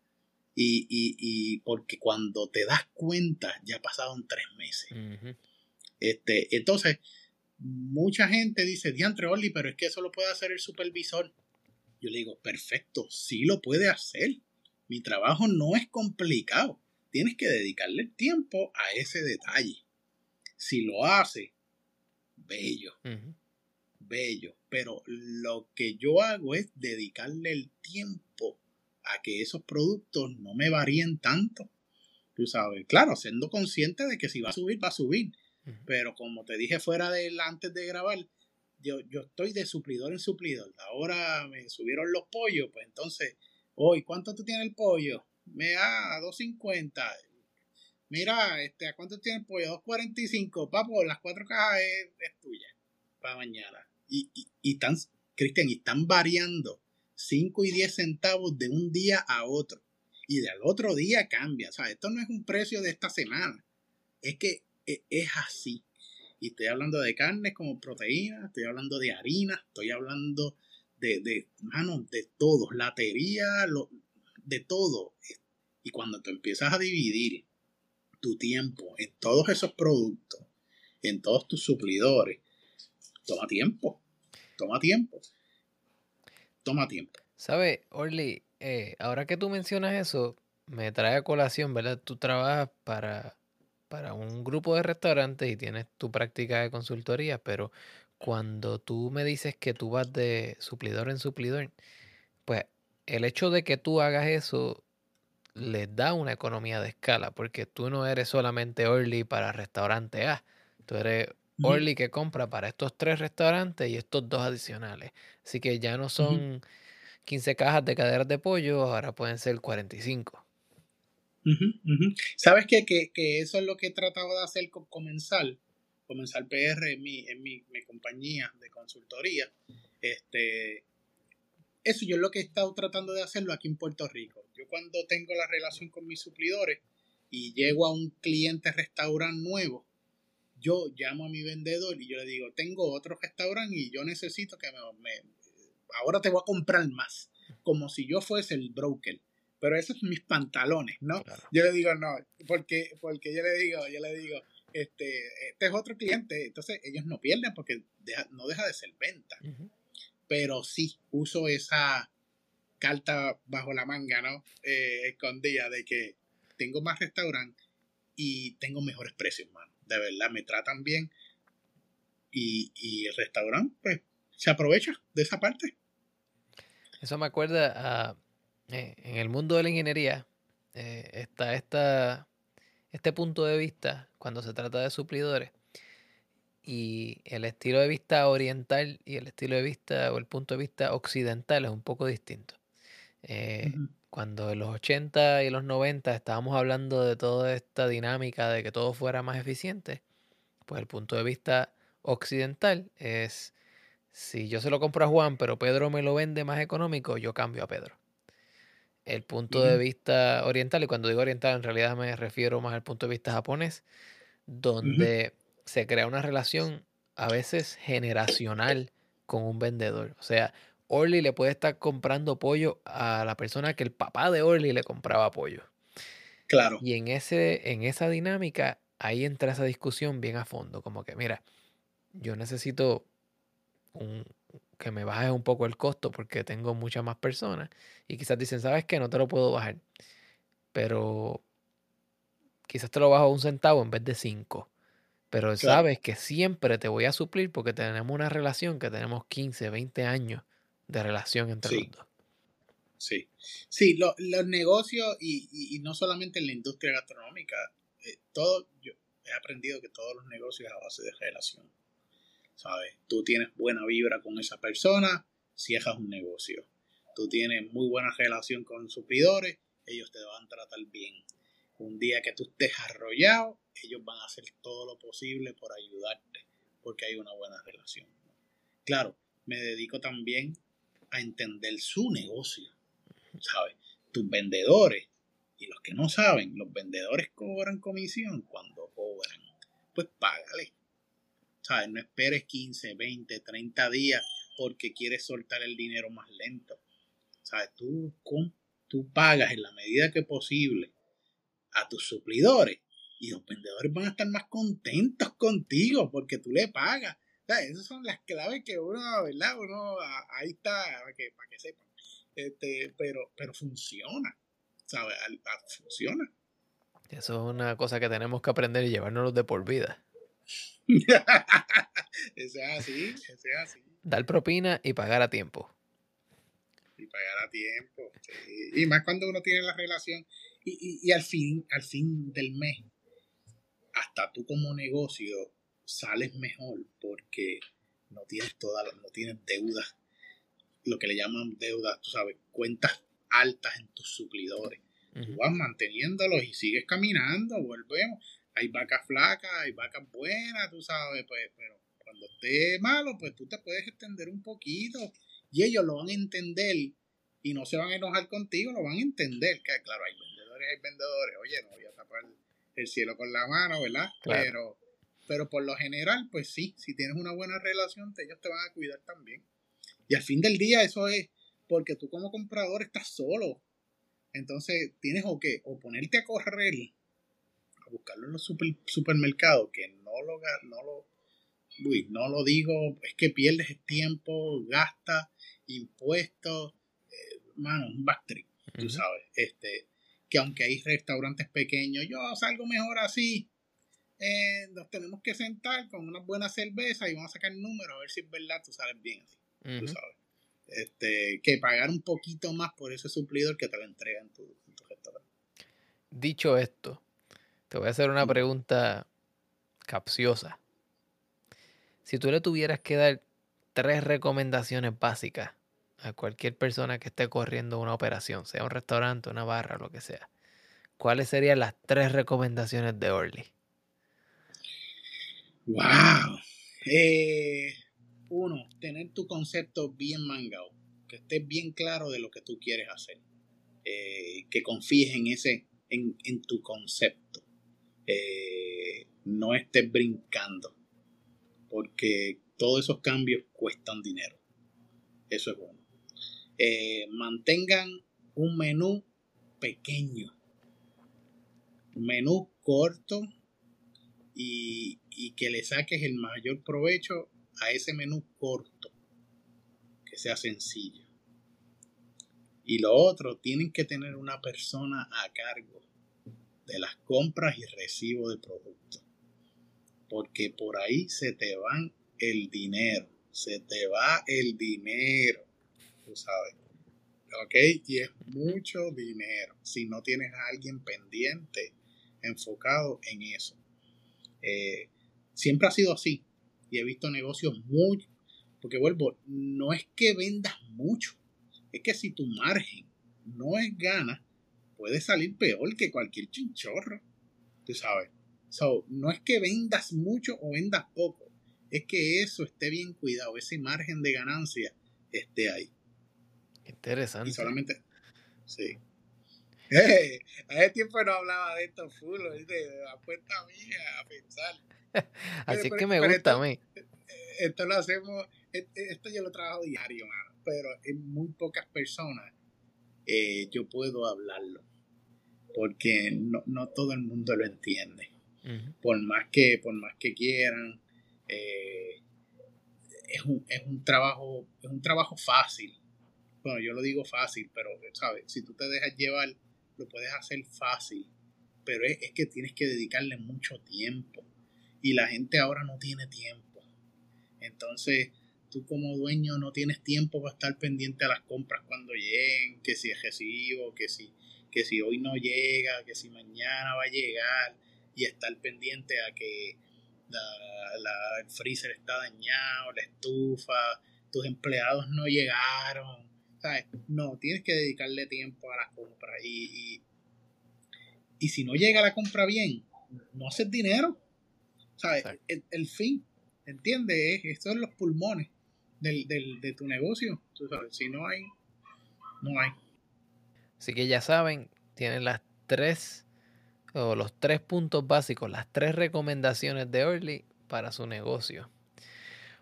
y, y, porque cuando te das cuenta ya pasaron tres meses. este, entonces, mucha gente dice, diantre Oli, pero es que eso lo puede hacer el supervisor. Yo le digo, perfecto, sí lo puede hacer. Mi trabajo no es complicado. Tienes que dedicarle el tiempo a ese detalle. Si lo hace, bello, bello. Pero lo que yo hago es dedicarle el tiempo a que esos productos no me varíen tanto. Tú sabes, claro, siendo consciente de que si va a subir, va a subir pero como te dije fuera de antes de grabar, yo, yo estoy de suplidor en suplidor. Ahora me subieron los pollos, pues entonces, hoy, ¿cuánto tú tienes el pollo? Me da a 2.50. Mira, este, ¿a cuánto tiene el pollo? 2.45. Papo, las cuatro cajas es, tuya para mañana. Y, y, y están, Cristian, y están variando 5 y 10 centavos de un día a otro. Y del otro día cambia. O sea, esto no es un precio de esta semana. Es que e, es así. Y estoy hablando de carnes como proteína, estoy hablando de harina, estoy hablando de, de mano, de todo, latería, lo, de todo. Y cuando tú empiezas a dividir tu tiempo en todos esos productos, en todos tus suplidores, toma tiempo, toma tiempo, toma tiempo. ¿Sabe, Orly? Eh, ahora que tú mencionas eso, me trae a colación, ¿verdad? Tú trabajas para para un grupo de restaurantes y tienes tu práctica de consultoría, pero cuando tú me dices que tú vas de suplidor en suplidor, pues el hecho de que tú hagas eso les da una economía de escala, porque tú no eres solamente Orly para restaurante A, tú eres Orly que compra para estos tres restaurantes y estos dos adicionales. Así que ya no son 15 cajas de caderas de pollo, ahora pueden ser 45. ¿Sabes qué? Que, eso es lo que he tratado de hacer con Comenzar. Comenzar PR en mi, en mi, compañía de consultoría. Este, eso yo es lo que he estado tratando de hacerlo aquí en Puerto Rico. Yo cuando tengo la relación con mis suplidores y llego a un cliente restaurante nuevo, yo llamo a mi vendedor y yo le digo, tengo otro restaurante y yo necesito que me, ahora te voy a comprar más, como si yo fuese el broker pero esos son mis pantalones, ¿no? Yo le digo, no, porque, porque yo le digo, yo le digo, este, este es otro cliente, entonces ellos no pierden porque no deja de ser venta. Pero sí, uso esa carta bajo la manga, ¿no? Eh, escondida de que tengo más restaurante y tengo mejores precios, mano. De verdad, me tratan bien. Y, y el restaurante, pues, se aprovecha de esa parte. Eso me acuerda a eh, en el mundo de la ingeniería eh, está esta, este punto de vista cuando se trata de suplidores y el estilo de vista oriental y el estilo de vista o el punto de vista occidental es un poco distinto. Eh, cuando en los 80 y los 90 estábamos hablando de toda esta dinámica de que todo fuera más eficiente, pues el punto de vista occidental es si yo se lo compro a Juan, pero Pedro me lo vende más económico, yo cambio a Pedro. El punto de vista oriental, y cuando digo oriental en realidad me refiero más al punto de vista japonés, donde se crea una relación a veces generacional con un vendedor. O sea, Orly le puede estar comprando pollo a la persona que el papá de Orly le compraba pollo. Claro. Y en, ese, en esa dinámica, ahí entra esa discusión bien a fondo. Como que, mira, yo necesito un, que me bajes un poco el costo porque tengo muchas más personas. Y quizás dicen, ¿sabes qué? No te lo puedo bajar. Pero quizás te lo bajo a un centavo en vez de cinco. Pero sabes que siempre te voy a suplir porque tenemos una relación que tenemos 15, 20 años de relación entre los dos. Sí, sí, los negocios y, no solamente en la industria gastronómica, eh, todo, yo he aprendido que todos los negocios a base de relación. ¿Sabes? Tú tienes buena vibra con esa persona, cierras un negocio. Tú tienes muy buena relación con suplidores, ellos te van a tratar bien. Un día que tú estés arrollado, ellos van a hacer todo lo posible por ayudarte, porque hay una buena relación. Claro, me dedico también a entender su negocio, ¿sabes? Tus vendedores y los que no saben, los vendedores cobran comisión cuando cobran. Pues págale. ¿Sabes? No esperes 15, 20, 30 días porque quieres soltar el dinero más lento. ¿Sabes? Tú, tú pagas en la medida que posible a tus suplidores y los vendedores van a estar más contentos contigo porque tú le pagas. Esas son las claves que uno, ¿verdad? Uno, ahí está, para que, para que sepan. Este, pero, pero funciona, ¿sabes? Funciona. Eso es una cosa que tenemos que aprender y llevárnoslo de por vida. (laughs) eso es así, eso es así. Dar propina y pagar a tiempo. Y pagar a tiempo. Y más cuando uno tiene la relación y, al, fin, al fin del mes, hasta tú como negocio sales mejor porque no tienes todas no tienes deudas, lo que le llaman deudas, tú sabes, cuentas altas en tus suplidores. Tú vas manteniéndolos y sigues caminando, volvemos. Hay vacas flacas, hay vacas buenas, tú sabes, pues, pero cuando esté malo, pues tú te puedes extender un poquito y ellos lo van a entender y no se van a enojar contigo, lo van a entender. Que claro, hay hay vendedores, oye, no voy a tapar el cielo con la mano, ¿verdad? Pero, pero por lo general, pues sí, si tienes una buena relación, ellos te van a cuidar también. Y al fin del día eso es porque tú como comprador estás solo. Entonces tienes o qué, o ponerte a correr, a buscarlo en los supermercados, que no lo, no lo, uy, no lo digo, es que pierdes tiempo, gastas, impuestos, eh, mano, un backstreet, tú sabes. Este, que aunque hay restaurantes pequeños, yo salgo mejor así. Eh, nos tenemos que sentar con una buena cerveza y vamos a sacar el número a ver si es verdad, tú sales bien así. Tú sabes. Este, que pagar un poquito más por ese suplidor que te lo entrega en tu, restaurante. Dicho esto, te voy a hacer una pregunta capciosa. Si tú le tuvieras que dar tres recomendaciones básicas a cualquier persona que esté corriendo una operación, sea un restaurante, una barra, lo que sea, ¿cuáles serían las tres recomendaciones de Orly? Wow. Eh, uno, tener tu concepto bien mangado, que estés bien claro de lo que tú quieres hacer, eh, que confíes en ese, en, tu concepto, eh, no estés brincando, porque todos esos cambios cuestan dinero. Eso es bueno. Eh, mantengan un menú pequeño, menú corto y, que le saques el mayor provecho a ese menú corto, que sea sencillo. Y lo otro, tienen que tener una persona a cargo de las compras y recibo de productos. Porque por ahí se te van el dinero. Se te va el dinero sabes. ¿Ok? Y es mucho dinero si no tienes a alguien pendiente, enfocado en eso. Eh, siempre ha sido así. Y he visto negocios muy... Porque vuelvo, no es que vendas mucho. Es que si tu margen no es gana, puede salir peor que cualquier chinchorro. Tú sabes. So, no es que vendas mucho o vendas poco. Es que eso esté bien cuidado, ese margen de ganancia esté ahí. Interesante. solamente, sí. Eh, (laughs) hace tiempo no hablaba de esto full. La cuenta mía a pensar. (laughs) Así es que me gusta a mí. Esto lo hacemos, e, e, esto yo lo trabajo diario, mano, pero en muy pocas personas eh, yo puedo hablarlo, porque no, no, todo el mundo lo entiende. Por más que, por más que quieran, eh, es, un, es un trabajo, es un trabajo fácil. Bueno, yo lo digo fácil, pero sabes, si tú te dejas llevar, lo puedes hacer fácil. Pero es, es que tienes que dedicarle mucho tiempo. Y la gente ahora no tiene tiempo. Entonces, tú como dueño no tienes tiempo para estar pendiente a las compras cuando lleguen, que si es recibo, que si, que si hoy no llega, que si mañana va a llegar, y estar pendiente a que la, el freezer está dañado, la estufa, tus empleados no llegaron. ¿Sabes? No, tienes que dedicarle tiempo a las compras. Y, y, si no llega la compra bien, no haces dinero. ¿Sabes? El, fin, ¿entiendes? Estos son los pulmones del, del, de tu negocio. Si no hay, no hay. Así que ya saben, tienen las tres o los tres puntos básicos, las tres recomendaciones de Orly para su negocio.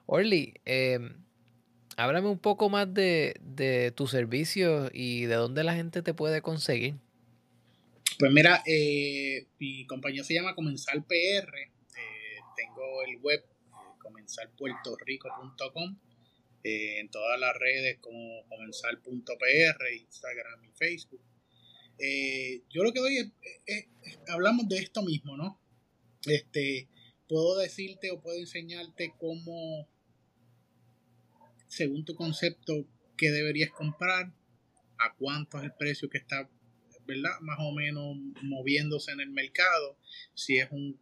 Orly, eh, háblame un poco más de, de tu servicio y de dónde la gente te puede conseguir. Pues mira, eh, mi compañía se llama Comenzar PR. Eh, tengo el web comenzarpuertorico.com eh, en todas las redes como comenzar.pr, Instagram y Facebook. Eh, yo lo que doy es, hablamos de esto mismo, ¿no? Este, puedo decirte o puedo enseñarte cómo, según tu concepto, qué deberías comprar, a cuánto es el precio que está, ¿verdad? Más o menos moviéndose en el mercado, si es un,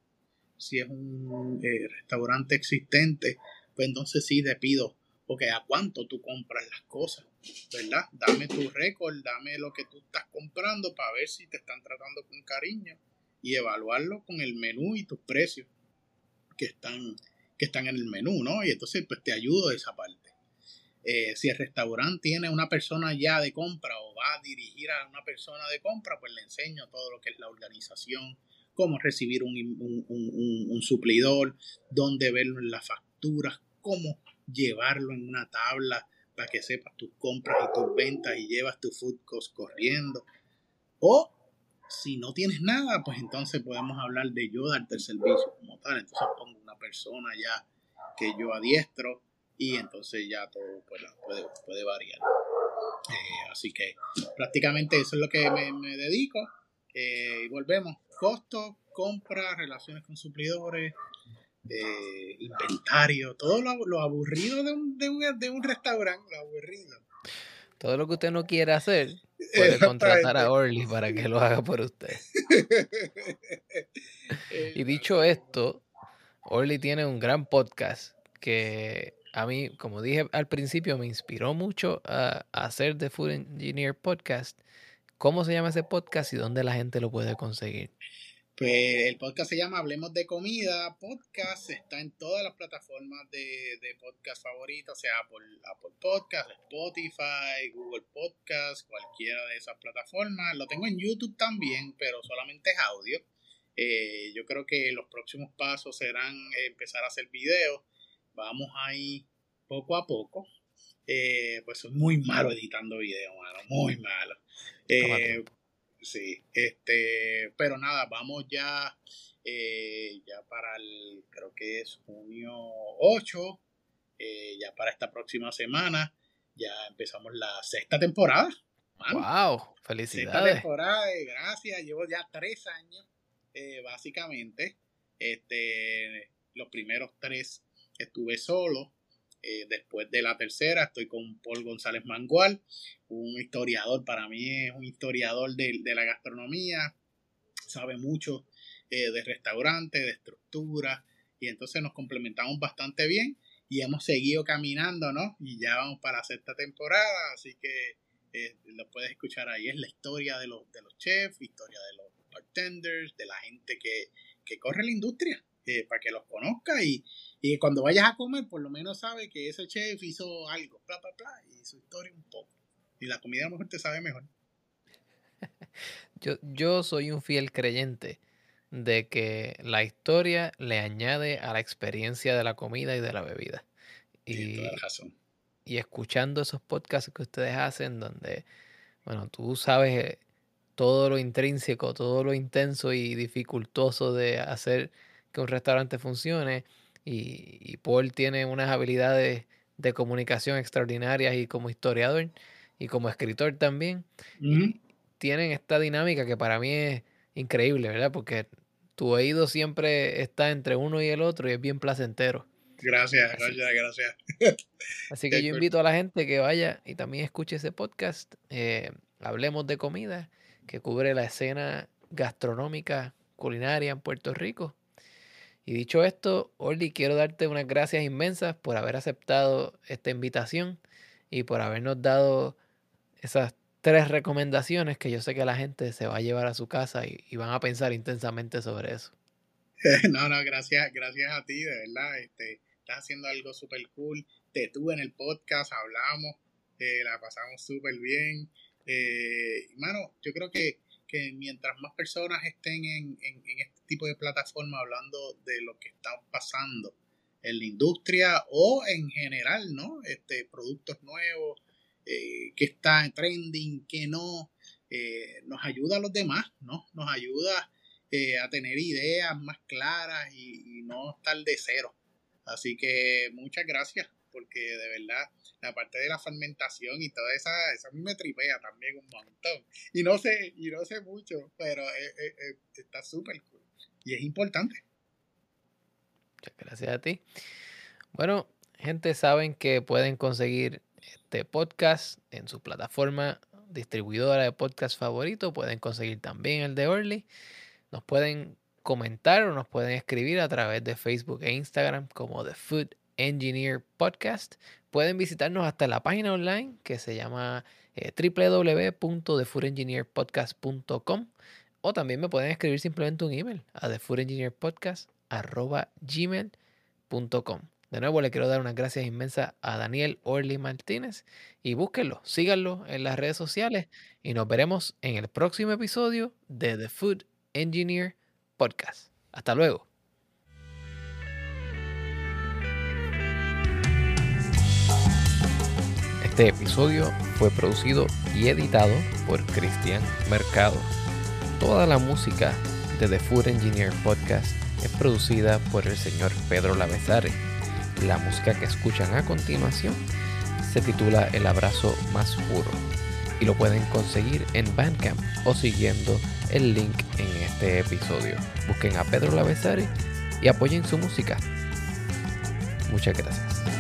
si es un eh, restaurante existente, pues entonces sí te pido porque a cuánto tú compras las cosas, ¿verdad? Dame tu récord, dame lo que tú estás comprando para ver si te están tratando con cariño y evaluarlo con el menú y tus precios que están, que están en el menú, ¿no? Y entonces pues te ayudo de esa parte. Eh, si el restaurante tiene una persona ya de compra o va a dirigir a una persona de compra, pues le enseño todo lo que es la organización, cómo recibir un, un, suplidor, dónde verlo en las facturas, cómo llevarlo en una tabla para que sepas tus compras y tus ventas y llevas tus food costs corriendo. O si no tienes nada, pues entonces podemos hablar de yo darte el servicio como tal. Entonces pongo una persona ya que yo adiestro y entonces ya todo pues, puede, variar. Eh, así que prácticamente eso es lo que me, dedico. Eh, y volvemos. Costo, compra, relaciones con suplidores, eh, inventario, todo lo, aburrido de un, de, un, de un restaurante, lo aburrido. Todo lo que usted no quiere hacer, puede contratar a Orly para que lo haga por usted. (laughs) y dicho esto, Orly tiene un gran podcast que a mí, como dije al principio, me inspiró mucho a, hacer The Food Engineer Podcast. ¿Cómo se llama ese podcast y dónde la gente lo puede conseguir? Pues el podcast se llama Hablemos de Comida. Podcast está en todas las plataformas de, podcast favoritas, sea Apple, Apple Podcast, Spotify, Google Podcast, cualquiera de esas plataformas. Lo tengo en YouTube también, pero solamente es audio. Eh, yo creo que los próximos pasos serán empezar a hacer videos. Vamos ahí poco a poco. Eh, pues soy muy malo editando videos, mano, muy malo. Eh, Sí, este, pero nada, vamos ya, eh, ya para el, creo que es junio 8, eh, ya para esta próxima semana, ya empezamos la sexta temporada. ¡Wow! ¡Felicidades! Sexta temporada, gracias, llevo ya tres años, básicamente. Este, los primeros tres estuve solo, eh, después de la tercera estoy con Paul González Mangual, un historiador, para mí es un historiador de, la gastronomía, sabe mucho eh, de restaurantes, de estructura, y entonces nos complementamos bastante bien y hemos seguido caminando, ¿no? Y ya vamos para la sexta temporada, así que eh, lo puedes escuchar ahí. Es la historia de los, de los chefs, historia de los bartenders, de la gente que, que corre la industria, para que los conozca y, y cuando vayas a comer, por lo menos sabe que ese chef hizo algo, bla, bla, bla, y su historia un poco. Y la comida a lo mejor te sabe mejor. (laughs) Yo, yo soy un fiel creyente de que la historia le añade a la experiencia de la comida y de la bebida. Toda Y, la razón. y escuchando esos podcasts que ustedes hacen, donde, bueno, tú sabes eh, todo lo intrínseco, todo lo intenso y dificultoso de hacer que un restaurante funcione. Y, y Paul tiene unas habilidades de comunicación extraordinarias y como historiador y como escritor también. Y tienen esta dinámica que para mí es increíble, ¿verdad? Porque tu oído siempre está entre uno y el otro y es bien placentero. Gracias, Así, gracias, gracias. (laughs) así que yo invito a la gente que vaya y también escuche ese podcast. eh, Hablemos de comida, que cubre la escena gastronómica culinaria en Puerto Rico. Y dicho esto, Orly, quiero darte unas gracias inmensas por haber aceptado esta invitación y por habernos dado esas tres recomendaciones que yo sé que la gente se va a llevar a su casa y, y van a pensar intensamente sobre eso. (laughs) No, no, gracias, gracias a ti, de verdad. Este, estás haciendo algo súper cool. Te tuve en el podcast, hablamos, eh, la pasamos súper bien. Eh, mano, yo creo que, que mientras más personas estén en, en, en este tipo de plataforma hablando de lo que está pasando en la industria o en general, ¿no? Este, productos nuevos, eh, que está en trending, que no, eh, nos ayuda a los demás, ¿no? Nos ayuda eh, a tener ideas más claras y, no estar de cero. Así que muchas gracias, porque de verdad la parte de la fermentación y toda esa, esa a mí me tripea también un montón. Y no sé, y no sé mucho, pero está súper cool. Y es importante. Muchas gracias a ti. Bueno, gente, saben que pueden conseguir este podcast en su plataforma distribuidora de podcast favorito. Pueden conseguir también el de Orly. Nos pueden comentar o nos pueden escribir a través de Facebook e Instagram como The Food Engineer Podcast. Pueden visitarnos hasta la página online que se llama eh, www.thefoodengineerpodcast.com o también me pueden escribir simplemente un email a thefoodengineerpodcast.gmail.com. De nuevo le quiero dar unas gracias inmensas a Daniel Orly Martínez y búsquenlo, síganlo en las redes sociales y nos veremos en el próximo episodio de The Food Engineer Podcast. Hasta luego. Este episodio fue producido y editado por Cristian Mercado. Toda la música de The Food Engineer Podcast es producida por el señor Pedro Lavezare. La música que escuchan a continuación se titula El abrazo más puro y lo pueden conseguir en Bandcamp o siguiendo el link en este episodio. Busquen a Pedro Lavezare y apoyen su música. Muchas gracias.